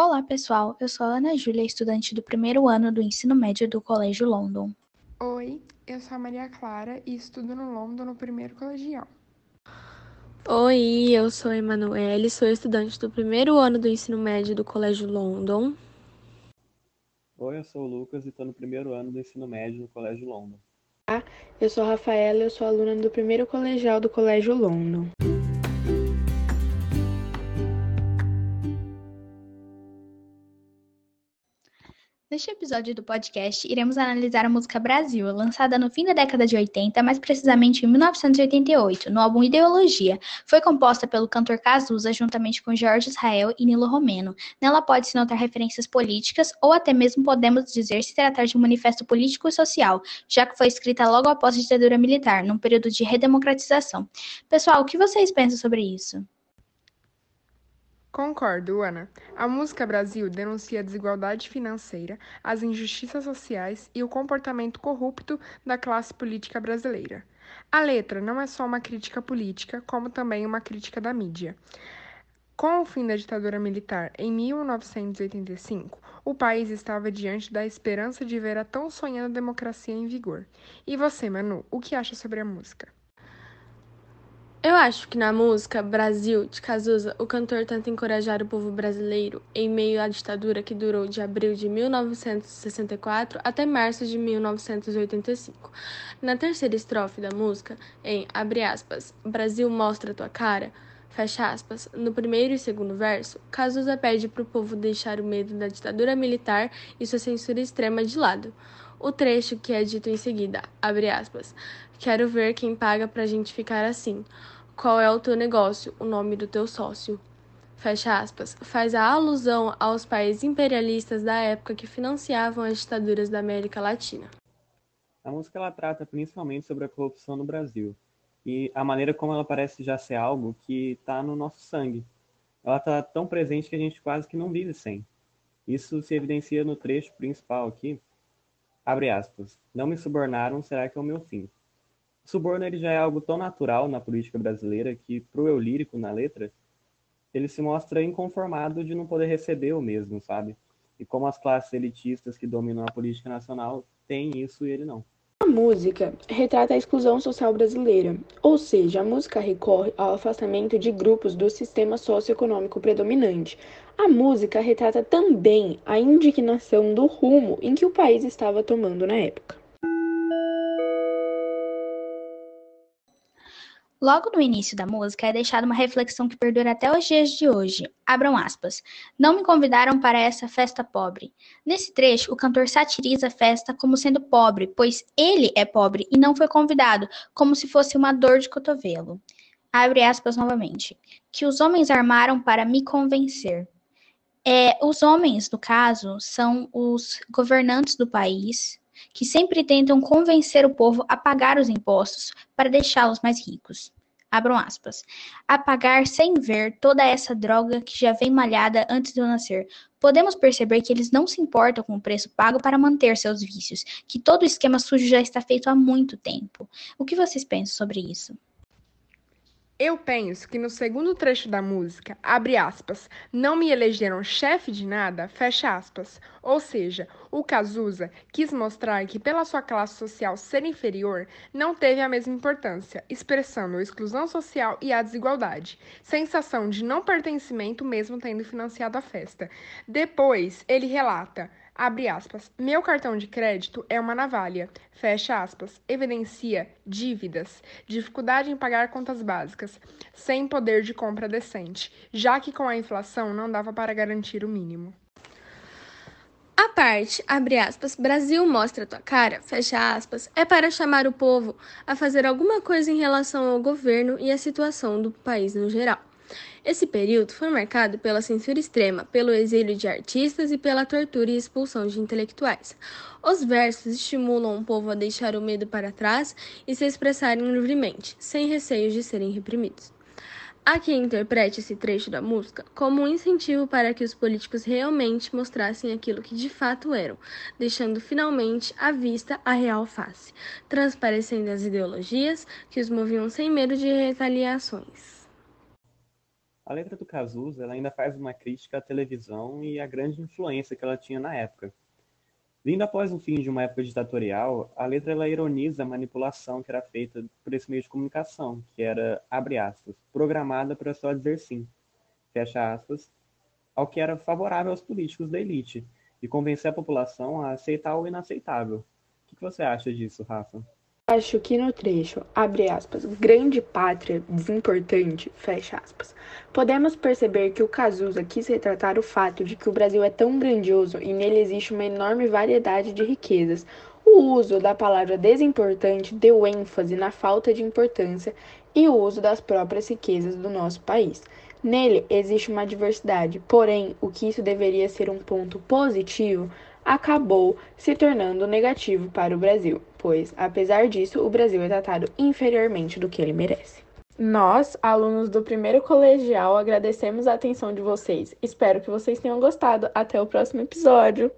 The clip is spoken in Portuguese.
Olá, pessoal. Eu sou a Ana Júlia, estudante do primeiro ano do ensino médio do Colégio London. Oi, eu sou a Maria Clara e estudo no London no primeiro colegial. Oi, eu sou a Emanuele, sou estudante do primeiro ano do ensino médio do Colégio London. Oi, eu sou o Lucas e estou no primeiro ano do ensino médio no Colégio London. Eu sou a Rafaela e eu sou aluna do primeiro colegial do Colégio London. Neste episódio do podcast, iremos analisar a música Brasil, lançada no fim da década de 80, mais precisamente em 1988, no álbum Ideologia. Foi composta pelo cantor Cazuza juntamente com Jorge Israel e Nilo Romeno. Nela pode-se notar referências políticas ou até mesmo podemos dizer se tratar de um manifesto político e social, já que foi escrita logo após a ditadura militar, num período de redemocratização. Pessoal, o que vocês pensam sobre isso? Concordo, Ana. A música Brasil denuncia a desigualdade financeira, as injustiças sociais e o comportamento corrupto da classe política brasileira. A letra não é só uma crítica política, como também uma crítica da mídia. Com o fim da ditadura militar em 1985, o país estava diante da esperança de ver a tão sonhada democracia em vigor. E você, Manu, o que acha sobre a música? Eu acho que na música Brasil, de Cazuza, o cantor tenta encorajar o povo brasileiro em meio à ditadura que durou de abril de 1964 até março de 1985. Na terceira estrofe da música, em abre aspas, Brasil mostra tua cara, fecha aspas, no primeiro e segundo verso, Cazuza pede para o povo deixar o medo da ditadura militar e sua censura extrema de lado. O trecho que é dito em seguida, abre aspas, quero ver quem paga pra gente ficar assim. Qual é o teu negócio, o nome do teu sócio? Fecha aspas, faz a alusão aos países imperialistas da época que financiavam as ditaduras da América Latina. A música ela trata principalmente sobre a corrupção no Brasil e a maneira como ela parece já ser algo que está no nosso sangue. Ela está tão presente que a gente quase que não vive sem. Isso se evidencia no trecho principal aqui, Abre aspas. Não me subornaram, será que é o meu fim? O suborno ele já é algo tão natural na política brasileira que, para o eu lírico na letra, ele se mostra inconformado de não poder receber o mesmo, sabe? E como as classes elitistas que dominam a política nacional têm isso e ele não. A música retrata a exclusão social brasileira, ou seja, a música recorre ao afastamento de grupos do sistema socioeconômico predominante, a música retrata também a indignação do rumo em que o país estava tomando na época. Logo no início da música é deixada uma reflexão que perdura até os dias de hoje. Abram aspas. Não me convidaram para essa festa pobre. Nesse trecho, o cantor satiriza a festa como sendo pobre, pois ele é pobre e não foi convidado, como se fosse uma dor de cotovelo. Abre aspas novamente. Que os homens armaram para me convencer. É, os homens, no caso, são os governantes do país que sempre tentam convencer o povo a pagar os impostos para deixá-los mais ricos. Abram aspas. A pagar sem ver toda essa droga que já vem malhada antes de nascer. Podemos perceber que eles não se importam com o preço pago para manter seus vícios, que todo o esquema sujo já está feito há muito tempo. O que vocês pensam sobre isso? Eu penso que no segundo trecho da música, abre aspas, não me elegeram chefe de nada, fecha aspas. Ou seja, o Cazuza quis mostrar que, pela sua classe social ser inferior, não teve a mesma importância, expressando a exclusão social e a desigualdade, sensação de não pertencimento mesmo tendo financiado a festa. Depois, ele relata. Abre aspas. Meu cartão de crédito é uma navalha. Fecha aspas. Evidencia dívidas, dificuldade em pagar contas básicas, sem poder de compra decente, já que com a inflação não dava para garantir o mínimo. A parte, abre aspas, Brasil mostra tua cara, fecha aspas, é para chamar o povo a fazer alguma coisa em relação ao governo e à situação do país no geral. Esse período foi marcado pela censura extrema, pelo exílio de artistas e pela tortura e expulsão de intelectuais. Os versos estimulam o povo a deixar o medo para trás e se expressarem livremente, sem receios de serem reprimidos. Há quem interprete esse trecho da música como um incentivo para que os políticos realmente mostrassem aquilo que de fato eram, deixando finalmente à vista a real face, transparecendo as ideologias que os moviam sem medo de retaliações. A letra do Cazuza ela ainda faz uma crítica à televisão e à grande influência que ela tinha na época. Vindo após o fim de uma época ditatorial, a letra ela ironiza a manipulação que era feita por esse meio de comunicação, que era, abre aspas, programada para só dizer sim, fecha aspas, ao que era favorável aos políticos da elite e convencer a população a aceitar o inaceitável. O que você acha disso, Rafa? Acho que no trecho, abre aspas, grande pátria, desimportante, fecha aspas, podemos perceber que o Cazuza quis retratar o fato de que o Brasil é tão grandioso e nele existe uma enorme variedade de riquezas. O uso da palavra desimportante deu ênfase na falta de importância e o uso das próprias riquezas do nosso país. Nele existe uma diversidade, porém, o que isso deveria ser um ponto positivo acabou se tornando negativo para o Brasil, pois, apesar disso, o Brasil é tratado inferiormente do que ele merece. Nós, alunos do primeiro colegial, agradecemos a atenção de vocês. Espero que vocês tenham gostado. Até o próximo episódio!